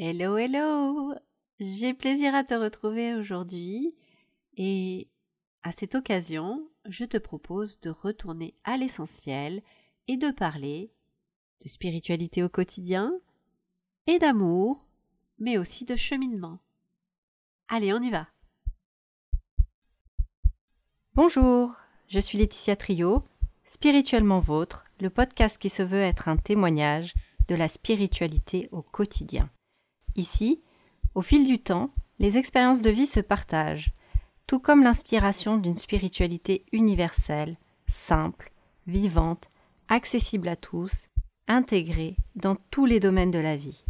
Hello, hello J'ai plaisir à te retrouver aujourd'hui et à cette occasion, je te propose de retourner à l'essentiel et de parler de spiritualité au quotidien et d'amour, mais aussi de cheminement. Allez, on y va Bonjour, je suis Laetitia Trio, Spirituellement Vôtre, le podcast qui se veut être un témoignage de la spiritualité au quotidien. Ici, au fil du temps, les expériences de vie se partagent, tout comme l'inspiration d'une spiritualité universelle, simple, vivante, accessible à tous, intégrée dans tous les domaines de la vie.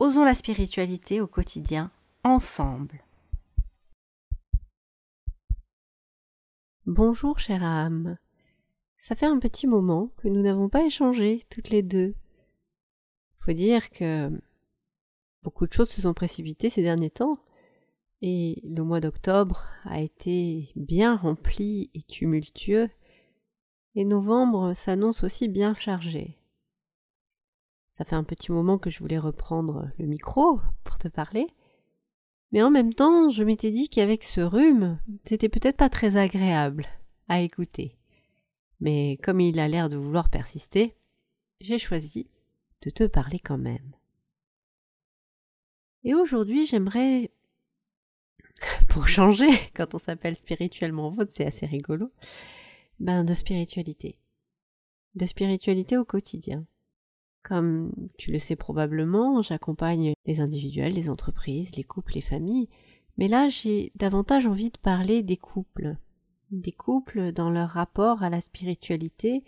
Osons la spiritualité au quotidien ensemble. Bonjour chère âme. Ça fait un petit moment que nous n'avons pas échangé toutes les deux. Faut dire que beaucoup de choses se sont précipitées ces derniers temps, et le mois d'octobre a été bien rempli et tumultueux, et novembre s'annonce aussi bien chargé. Ça fait un petit moment que je voulais reprendre le micro pour te parler, mais en même temps je m'étais dit qu'avec ce rhume, c'était peut-être pas très agréable à écouter. Mais comme il a l'air de vouloir persister, j'ai choisi de te parler quand même. Et aujourd'hui, j'aimerais, pour changer, quand on s'appelle spirituellement vôtre, c'est assez rigolo, ben de spiritualité. De spiritualité au quotidien. Comme tu le sais probablement, j'accompagne les individuels, les entreprises, les couples, les familles, mais là j'ai davantage envie de parler des couples. Des couples dans leur rapport à la spiritualité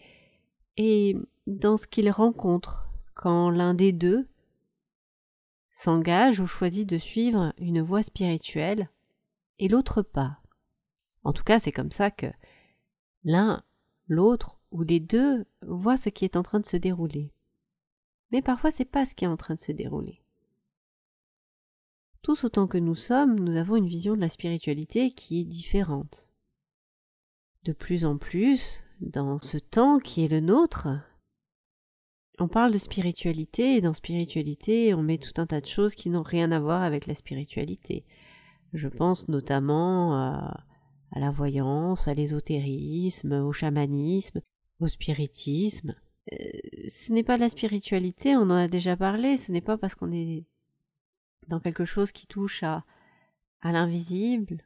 et dans ce qu'ils rencontrent quand l'un des deux s'engage ou choisit de suivre une voie spirituelle et l'autre pas. En tout cas, c'est comme ça que l'un, l'autre ou les deux voient ce qui est en train de se dérouler. Mais parfois, c'est pas ce qui est en train de se dérouler. Tous autant que nous sommes, nous avons une vision de la spiritualité qui est différente. De plus en plus, dans ce temps qui est le nôtre, on parle de spiritualité et dans spiritualité, on met tout un tas de choses qui n'ont rien à voir avec la spiritualité. Je pense notamment à, la voyance, à l'ésotérisme, au chamanisme, au spiritisme. Euh, ce n'est pas de la spiritualité, on en a déjà parlé, ce n'est pas parce qu'on est dans quelque chose qui touche à, à l'invisible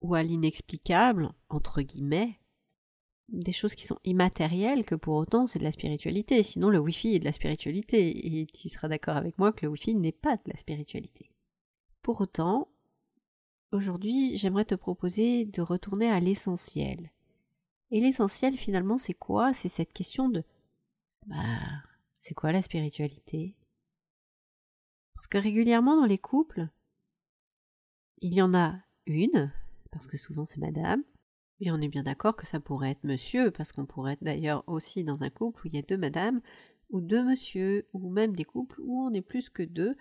ou à l'inexplicable, entre guillemets, des choses qui sont immatérielles que pour autant c'est de la spiritualité. Sinon le Wi-Fi est de la spiritualité et tu seras d'accord avec moi que le Wi-Fi n'est pas de la spiritualité. Pour autant, aujourd'hui j'aimerais te proposer de retourner à l'essentiel. Et l'essentiel finalement c'est quoi? C'est cette question de bah c'est quoi la spiritualité? Parce que régulièrement dans les couples, il y en a une, parce que souvent c'est madame, et on est bien d'accord que ça pourrait être monsieur, parce qu'on pourrait être d'ailleurs aussi dans un couple où il y a deux madames, ou deux monsieur, ou même des couples où on est plus que deux.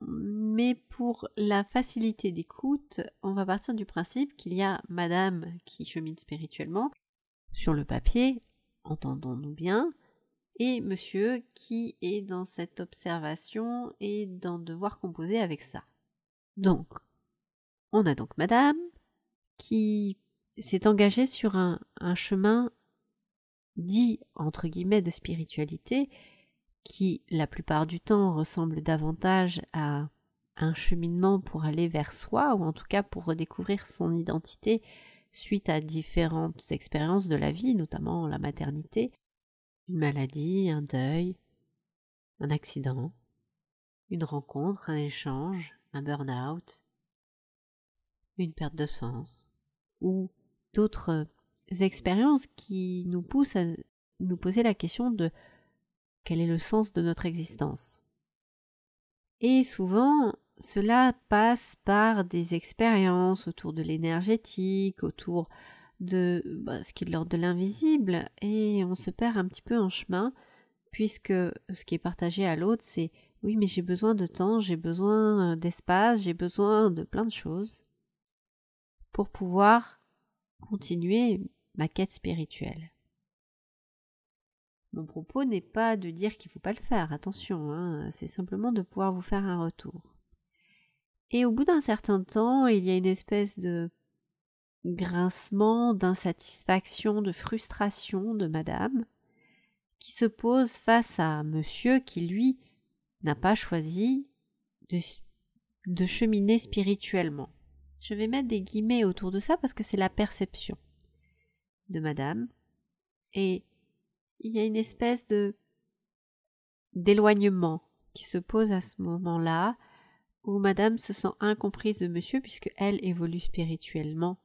Mais pour la facilité d'écoute, on va partir du principe qu'il y a madame qui chemine spirituellement, sur le papier, entendons-nous bien, et monsieur qui est dans cette observation et dans devoir composer avec ça. Donc, on a donc madame qui s'est engagé sur un, un chemin dit entre guillemets de spiritualité qui la plupart du temps ressemble davantage à un cheminement pour aller vers soi ou en tout cas pour redécouvrir son identité suite à différentes expériences de la vie, notamment la maternité, une maladie, un deuil, un accident, une rencontre, un échange, un burn-out, une perte de sens, ou d'autres expériences qui nous poussent à nous poser la question de quel est le sens de notre existence. Et souvent, cela passe par des expériences autour de l'énergétique, autour de bah, ce qui est de l'ordre de l'invisible, et on se perd un petit peu en chemin, puisque ce qui est partagé à l'autre, c'est oui, mais j'ai besoin de temps, j'ai besoin d'espace, j'ai besoin de plein de choses pour pouvoir continuer ma quête spirituelle. Mon propos n'est pas de dire qu'il ne faut pas le faire, attention, hein, c'est simplement de pouvoir vous faire un retour. Et au bout d'un certain temps, il y a une espèce de grincement, d'insatisfaction, de frustration de madame, qui se pose face à monsieur qui, lui, n'a pas choisi de, de cheminer spirituellement. Je vais mettre des guillemets autour de ça parce que c'est la perception de madame. Et il y a une espèce de d'éloignement qui se pose à ce moment-là où madame se sent incomprise de monsieur puisque elle évolue spirituellement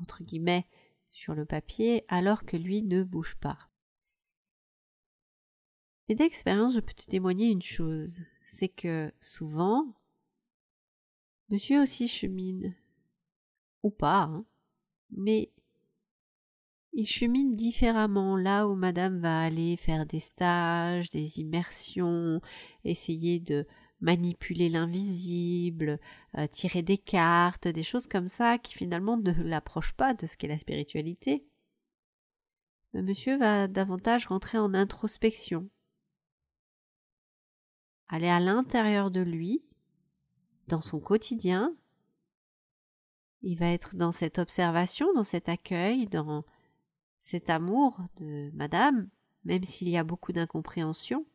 entre guillemets sur le papier alors que lui ne bouge pas. Et d'expérience, je peux te témoigner une chose, c'est que souvent, monsieur aussi chemine, ou pas, hein, mais il chemine différemment là où madame va aller faire des stages, des immersions, essayer de manipuler l'invisible, euh, tirer des cartes, des choses comme ça qui finalement ne l'approchent pas de ce qu'est la spiritualité. Mais monsieur va davantage rentrer en introspection, aller à l'intérieur de lui, dans son quotidien. Il va être dans cette observation, dans cet accueil, dans cet amour de madame, même s'il y a beaucoup d'incompréhension.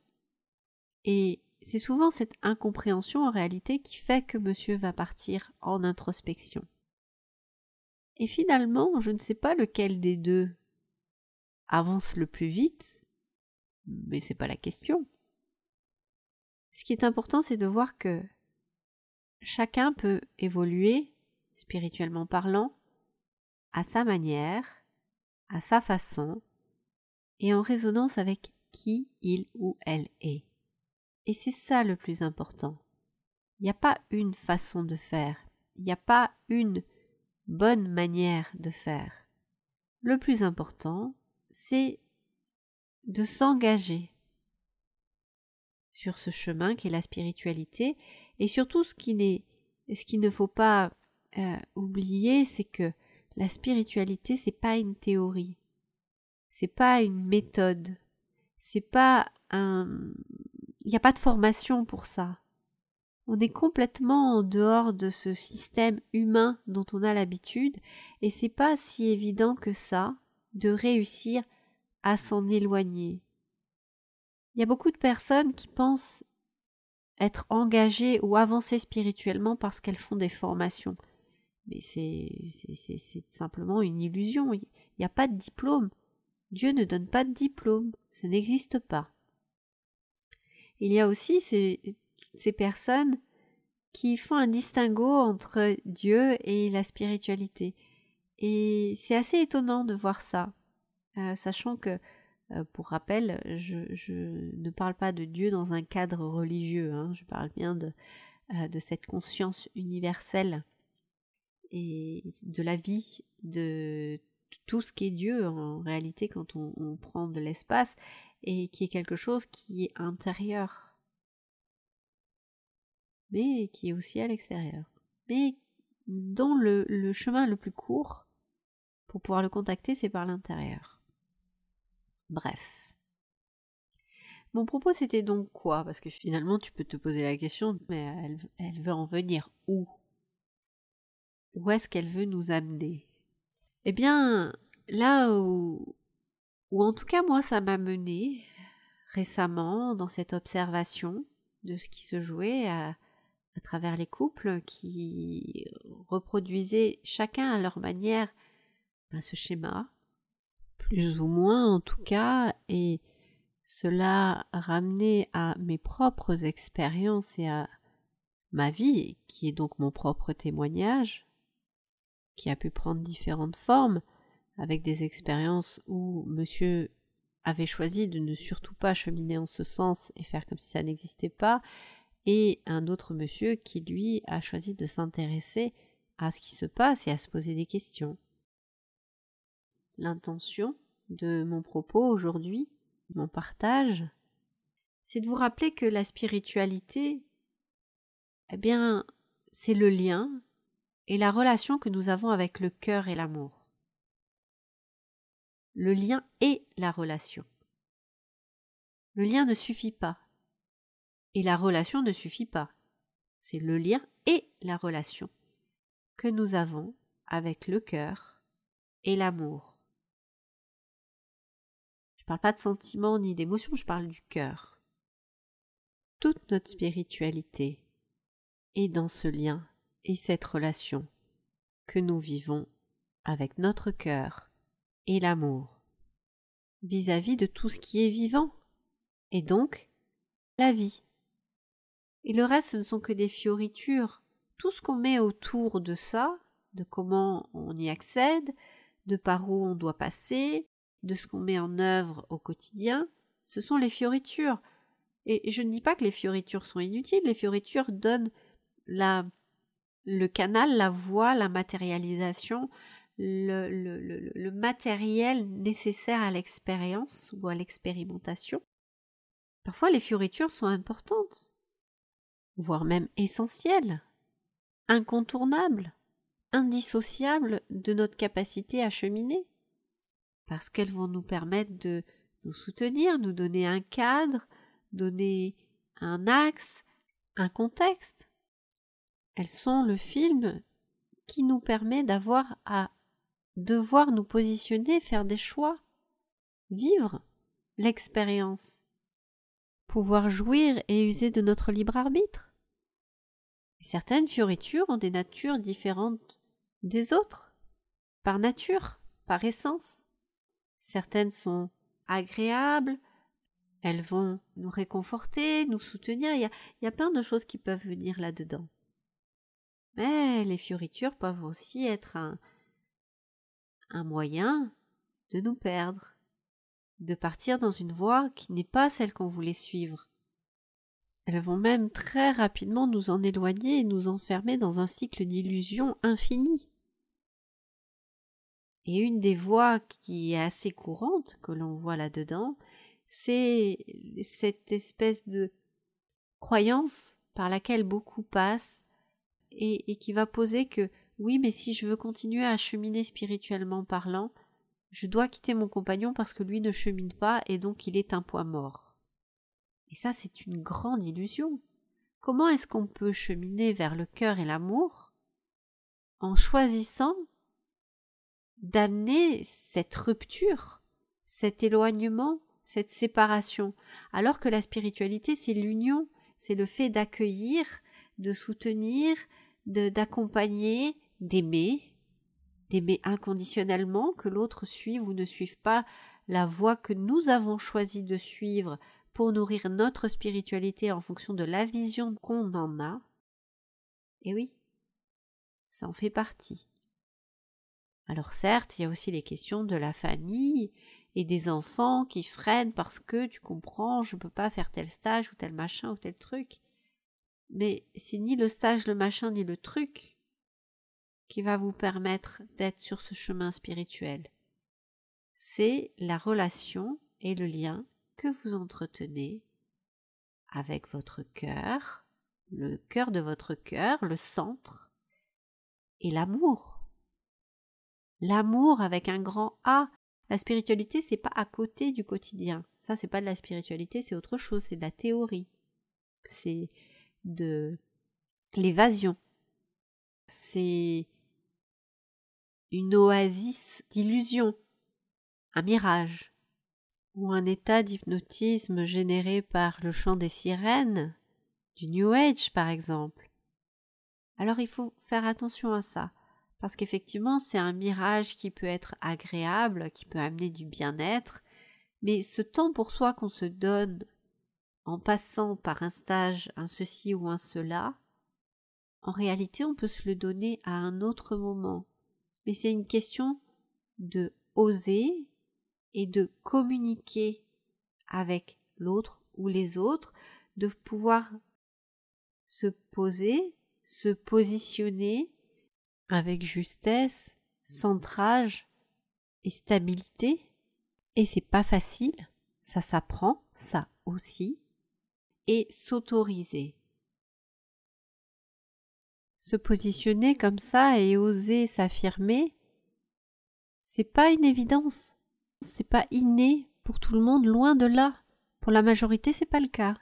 Et c'est souvent cette incompréhension en réalité qui fait que monsieur va partir en introspection. Et finalement, je ne sais pas lequel des deux avance le plus vite, mais c'est pas la question. Ce qui est important, c'est de voir que chacun peut évoluer, spirituellement parlant, à sa manière, à sa façon, et en résonance avec qui il ou elle est. Et c'est ça le plus important. Il n'y a pas une façon de faire, il n'y a pas une bonne manière de faire. Le plus important, c'est de s'engager sur ce chemin qui est la spiritualité et surtout ce qui ce qu'il ne faut pas euh, oublier c'est que la spiritualité c'est pas une théorie c'est pas une méthode c'est pas un il n'y a pas de formation pour ça. On est complètement en dehors de ce système humain dont on a l'habitude et c'est pas si évident que ça de réussir à s'en éloigner. Il y a beaucoup de personnes qui pensent être engagées ou avancer spirituellement parce qu'elles font des formations. Mais c'est, simplement une illusion. Il n'y a pas de diplôme. Dieu ne donne pas de diplôme. Ça n'existe pas il y a aussi ces, personnes qui font un distinguo entre Dieu et la spiritualité. Et c'est assez étonnant de voir ça, euh, sachant que, euh, pour rappel, je, ne parle pas de Dieu dans un cadre religieux, hein, je parle bien de, euh, de cette conscience universelle et de la vie, de tout ce qui est Dieu en réalité quand on, prend de l'espace et qui est quelque chose qui est intérieur, mais qui est aussi à l'extérieur, mais dont le, chemin le plus court pour pouvoir le contacter, c'est par l'intérieur. Bref. Mon propos c'était donc quoi? Parce que finalement tu peux te poser la question, mais elle veut en venir où? Où est-ce qu'elle veut nous amener. Eh bien, là où, ou en tout cas moi ça m'a mené récemment dans cette observation de ce qui se jouait à, travers les couples qui reproduisaient chacun à leur manière ben, ce schéma, plus ou moins en tout cas, et cela ramenait à mes propres expériences et à ma vie, qui est donc mon propre témoignage, qui a pu prendre différentes formes, avec des expériences où monsieur avait choisi de ne surtout pas cheminer en ce sens et faire comme si ça n'existait pas, et un autre monsieur qui lui a choisi de s'intéresser à ce qui se passe et à se poser des questions. L'intention de mon propos aujourd'hui, mon partage, c'est de vous rappeler que la spiritualité, eh bien, c'est le lien et la relation que nous avons avec le cœur et l'amour le lien et la relation. Le lien ne suffit pas. Et la relation ne suffit pas. C'est le lien et la relation que nous avons avec le cœur et l'amour. Je ne parle pas de sentiments ni d'émotions, je parle du cœur. Toute notre spiritualité est dans ce lien et cette relation que nous vivons avec notre cœur et l'amour vis-à-vis de tout ce qui est vivant et donc la vie. Et le reste, ce ne sont que des fioritures. Tout ce qu'on met autour de ça, de comment on y accède, de par où on doit passer, de ce qu'on met en œuvre au quotidien, ce sont les fioritures. Et je ne dis pas que les fioritures sont inutiles, les fioritures donnent la, le canal, la voie, la matérialisation, le, le, matériel nécessaire à l'expérience ou à l'expérimentation. Parfois les fioritures sont importantes, voire même essentielles, incontournables, indissociables de notre capacité à cheminer, parce qu'elles vont nous permettre de nous soutenir, nous donner un cadre, donner un axe, un contexte. Elles sont le film qui nous permet d'avoir à devoir nous positionner, faire des choix, vivre l'expérience, pouvoir jouir et user de notre libre arbitre. certaines fioritures ont des natures différentes des autres, par nature, par essence. Certaines sont agréables, elles vont nous réconforter, nous soutenir, il y a, il y a plein de choses qui peuvent venir là-dedans. Mais les fioritures peuvent aussi être un, moyen de nous perdre, de partir dans une voie qui n'est pas celle qu'on voulait suivre. Elles vont même très rapidement nous en éloigner et nous enfermer dans un cycle d'illusions infinies. Et une des voies qui est assez courante que l'on voit là-dedans, c'est cette espèce de croyance par laquelle beaucoup passent et, qui va poser que oui, mais si je veux continuer à cheminer spirituellement parlant, je dois quitter mon compagnon parce que lui ne chemine pas et donc il est un poids mort. Et ça, c'est une grande illusion. Comment est-ce qu'on peut cheminer vers le cœur et l'amour en choisissant d'amener cette rupture, cet éloignement, cette séparation, alors que la spiritualité, c'est l'union, c'est le fait d'accueillir, de soutenir, d'accompagner, d'aimer, d'aimer inconditionnellement, que l'autre suive ou ne suive pas la voie que nous avons choisi de suivre pour nourrir notre spiritualité en fonction de la vision qu'on en a. Et oui, ça en fait partie. Alors certes, il y a aussi les questions de la famille et des enfants qui freinent parce que tu comprends, je ne peux pas faire tel stage ou tel machin ou tel truc. Mais c'est ni le stage, le machin, ni le truc qui va vous permettre d'être sur ce chemin spirituel. C'est la relation et le lien que vous entretenez avec votre cœur, le cœur de votre cœur, le centre, et l'amour. L'amour avec un grand A. La spiritualité, c'est pas à côté du quotidien. Ça, c'est pas de la spiritualité, c'est autre chose, c'est de la théorie. C'est de l'évasion. C'est une oasis d'illusion, un mirage, ou un état d'hypnotisme généré par le chant des sirènes, du New Age par exemple. Alors il faut faire attention à ça, parce qu'effectivement c'est un mirage qui peut être agréable, qui peut amener du bien-être, mais ce temps pour soi qu'on se donne en passant par un stage, un ceci ou un cela, en réalité on peut se le donner à un autre moment, mais c'est une question de oser et de communiquer avec l'autre ou les autres, de pouvoir se poser, se positionner avec justesse, centrage et stabilité. Et c'est pas facile, ça s'apprend, ça aussi, et s'autoriser se positionner comme ça et oser s'affirmer, c'est pas une évidence. C'est pas inné pour tout le monde, loin de là. Pour la majorité, c'est pas le cas.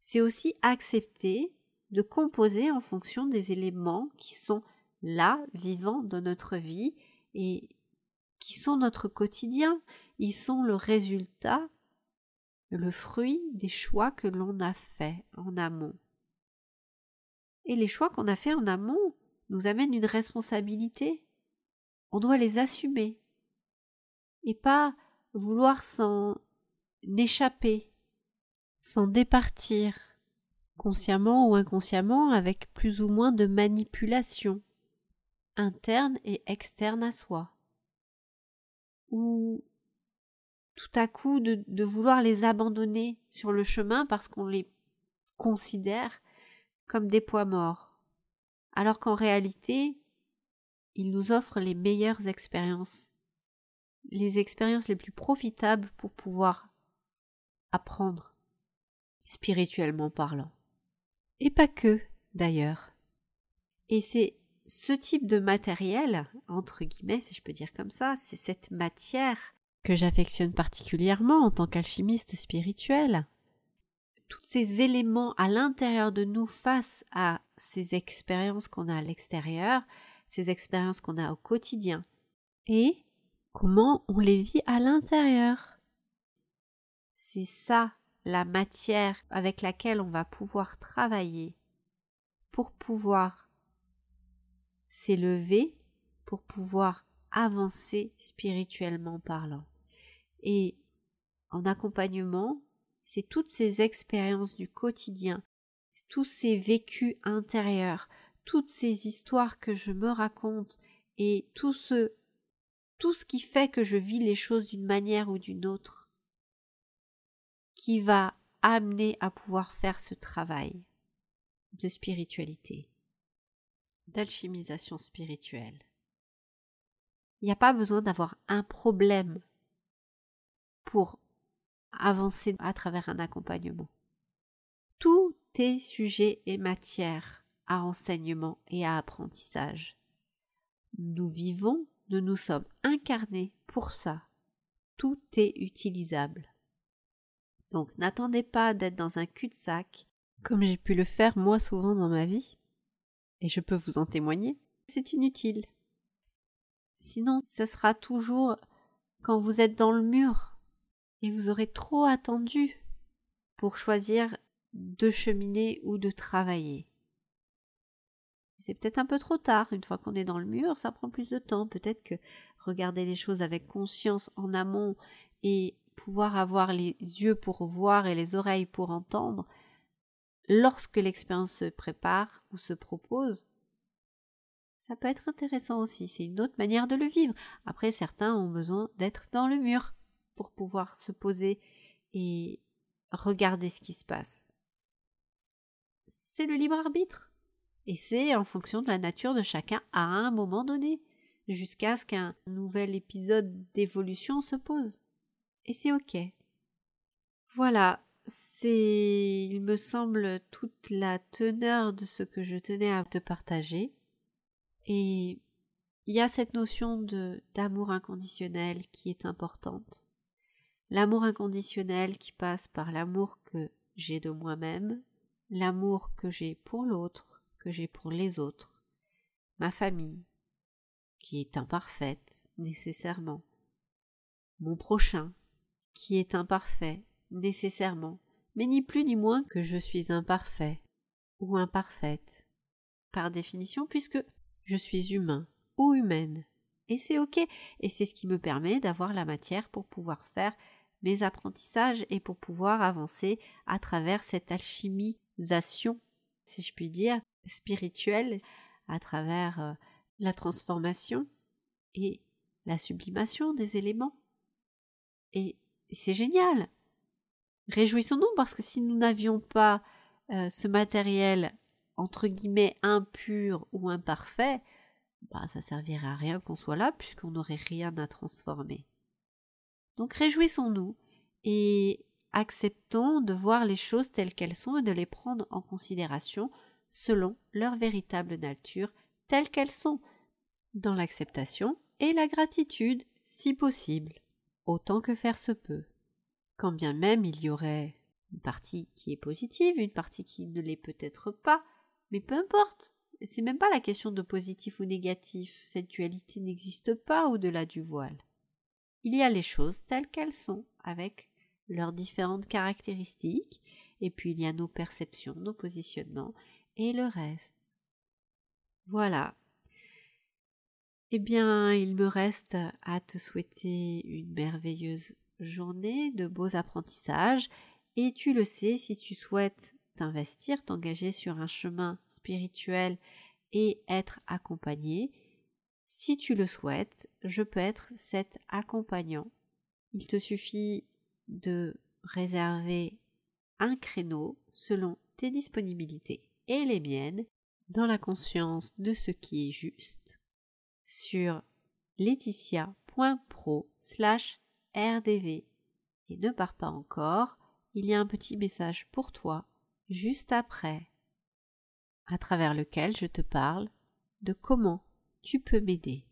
C'est aussi accepter de composer en fonction des éléments qui sont là, vivants dans notre vie et qui sont notre quotidien. Ils sont le résultat, le fruit des choix que l'on a faits en amont. Et les choix qu'on a faits en amont nous amènent une responsabilité. On doit les assumer et pas vouloir s'en échapper, s'en départir, consciemment ou inconsciemment, avec plus ou moins de manipulation, interne et externe à soi. Ou tout à coup de, de vouloir les abandonner sur le chemin parce qu'on les considère comme des poids morts, alors qu'en réalité, ils nous offrent les meilleures expériences, les expériences les plus profitables pour pouvoir apprendre, spirituellement parlant. Et pas que, d'ailleurs. Et c'est ce type de matériel, entre guillemets, si je peux dire comme ça, c'est cette matière que j'affectionne particulièrement en tant qu'alchimiste spirituel. Tous ces éléments à l'intérieur de nous face à ces expériences qu'on a à l'extérieur, ces expériences qu'on a au quotidien, et comment on les vit à l'intérieur. C'est ça la matière avec laquelle on va pouvoir travailler pour pouvoir s'élever, pour pouvoir avancer spirituellement parlant. Et en accompagnement, c'est toutes ces expériences du quotidien, tous ces vécus intérieurs, toutes ces histoires que je me raconte et tout ce tout ce qui fait que je vis les choses d'une manière ou d'une autre qui va amener à pouvoir faire ce travail de spiritualité, d'alchimisation spirituelle. Il n'y a pas besoin d'avoir un problème pour avancer à travers un accompagnement. Tout est sujet et matière à enseignement et à apprentissage. Nous vivons, nous nous sommes incarnés pour ça. Tout est utilisable. Donc n'attendez pas d'être dans un cul-de-sac, comme j'ai pu le faire moi souvent dans ma vie, et je peux vous en témoigner, c'est inutile. Sinon, ce sera toujours quand vous êtes dans le mur et vous aurez trop attendu pour choisir de cheminer ou de travailler. C'est peut-être un peu trop tard, une fois qu'on est dans le mur, ça prend plus de temps. Peut-être que regarder les choses avec conscience en amont et pouvoir avoir les yeux pour voir et les oreilles pour entendre, lorsque l'expérience se prépare ou se propose, ça peut être intéressant aussi. C'est une autre manière de le vivre. Après, certains ont besoin d'être dans le mur pour pouvoir se poser et regarder ce qui se passe. C'est le libre arbitre. Et c'est en fonction de la nature de chacun à un moment donné, jusqu'à ce qu'un nouvel épisode d'évolution se pose et c'est ok. Voilà, c'est, il me semble, toute la teneur de ce que je tenais à te partager. Et il y a cette notion de d'amour inconditionnel qui est importante. L'amour inconditionnel qui passe par l'amour que j'ai de moi-même, l'amour que j'ai pour l'autre, que j'ai pour les autres, ma famille, qui est imparfaite nécessairement, mon prochain, qui est imparfait, nécessairement, mais ni plus ni moins que je suis imparfait ou imparfaite, par définition, puisque je suis humain ou humaine. Et c'est ok, et c'est ce qui me permet d'avoir la matière pour pouvoir faire mes apprentissages et pour pouvoir avancer à travers cette alchimisation, si je puis dire, spirituelle, à travers euh, la transformation et la sublimation des éléments. Et c'est génial. Réjouissons-nous parce que si nous n'avions pas euh, ce matériel entre guillemets impur ou imparfait, bah ça servirait à rien qu'on soit là puisqu'on n'aurait rien à transformer. Donc réjouissons-nous et acceptons de voir les choses telles qu'elles sont et de les prendre en considération selon leur véritable nature telles qu'elles sont, dans l'acceptation et la gratitude si possible autant que faire se peut. quand bien même il y aurait une partie qui est positive, une partie qui ne l'est peut-être pas, mais peu importe. C'est même pas la question de positif ou négatif. Cette dualité n'existe pas au-delà du voile. Il y a les choses telles qu'elles sont, avec leurs différentes caractéristiques, et puis il y a nos perceptions, nos positionnements, et le reste. Voilà. Eh bien, il me reste à te souhaiter une merveilleuse journée, de beaux apprentissages, et tu le sais, si tu souhaites t'investir, t'engager sur un chemin spirituel et être accompagné, si tu le souhaites, je peux être cet accompagnant. Il te suffit de réserver un créneau selon tes disponibilités et les miennes dans la conscience de ce qui est juste sur laetitia.pro slash rdv. Et ne pars pas encore, il y a un petit message pour toi juste après, à travers lequel je te parle de comment tu peux m'aider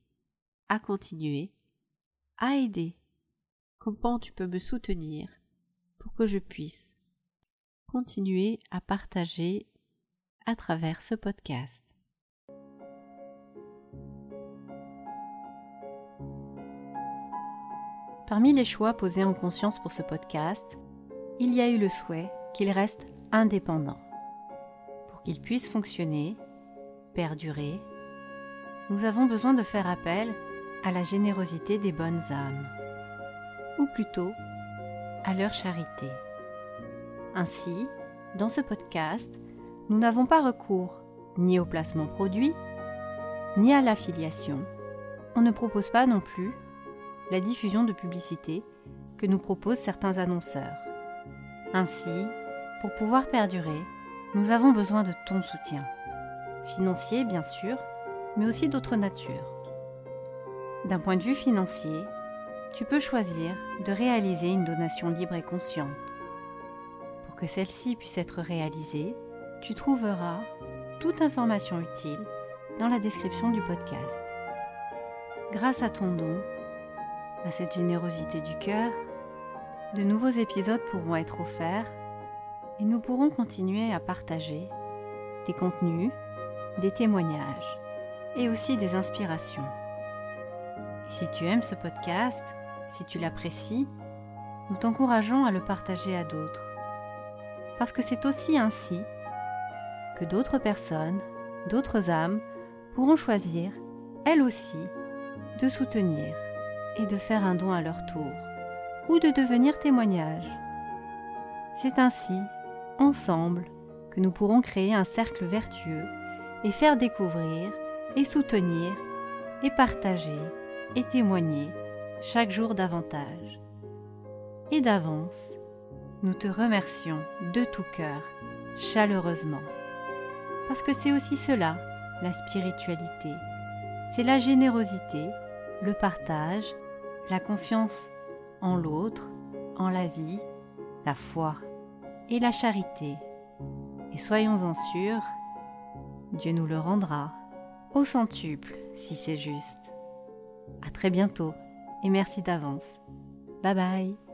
à continuer, à aider, comment tu peux me soutenir pour que je puisse continuer à partager à travers ce podcast? Parmi les choix posés en conscience pour ce podcast, il y a eu le souhait qu'il reste indépendant. Pour qu'il puisse fonctionner, perdurer, nous avons besoin de faire appel à la générosité des bonnes âmes, ou plutôt à leur charité. Ainsi, dans ce podcast, nous n'avons pas recours ni au placement produit, ni à l'affiliation. On ne propose pas non plus la diffusion de publicité que nous proposent certains annonceurs. Ainsi, pour pouvoir perdurer, nous avons besoin de ton soutien. Financier, bien sûr, mais aussi d'autres natures. D'un point de vue financier, tu peux choisir de réaliser une donation libre et consciente. Pour que celle-ci puisse être réalisée, tu trouveras toute information utile dans la description du podcast. Grâce à ton don, à cette générosité du cœur, de nouveaux épisodes pourront être offerts et nous pourrons continuer à partager des contenus, des témoignages et aussi des inspirations. Si tu aimes ce podcast, si tu l'apprécies, nous t'encourageons à le partager à d'autres. Parce que c'est aussi ainsi que d'autres personnes, d'autres âmes pourront choisir, elles aussi, de soutenir et de faire un don à leur tour, ou de devenir témoignage. C'est ainsi, ensemble, que nous pourrons créer un cercle vertueux et faire découvrir et soutenir et partager et témoigner chaque jour davantage. Et d'avance, nous te remercions de tout cœur, chaleureusement. Parce que c'est aussi cela, la spiritualité. C'est la générosité, le partage, la confiance en l'autre, en la vie, la foi et la charité. Et soyons-en sûrs, Dieu nous le rendra au centuple si c'est juste. À très bientôt et merci d'avance. Bye bye